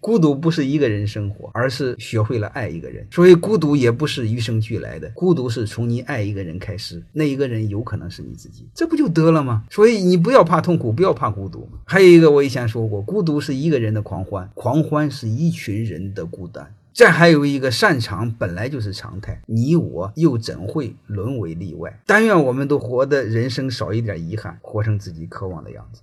孤独不是一个人生活，而是学会了爱一个人。所以孤独也不是与生俱来的，孤独是从你爱一个人开始，那一个人有可能是你自己，这不就得了吗？所以你不要怕痛苦，不要怕孤独。还有一个我以前说过，孤独是一个人的狂欢，狂欢是一群人的孤单。这还有一个擅长，本来就是常态，你我又怎会沦为例外？但愿我们都活得人生少一点遗憾，活成自己渴望的样子。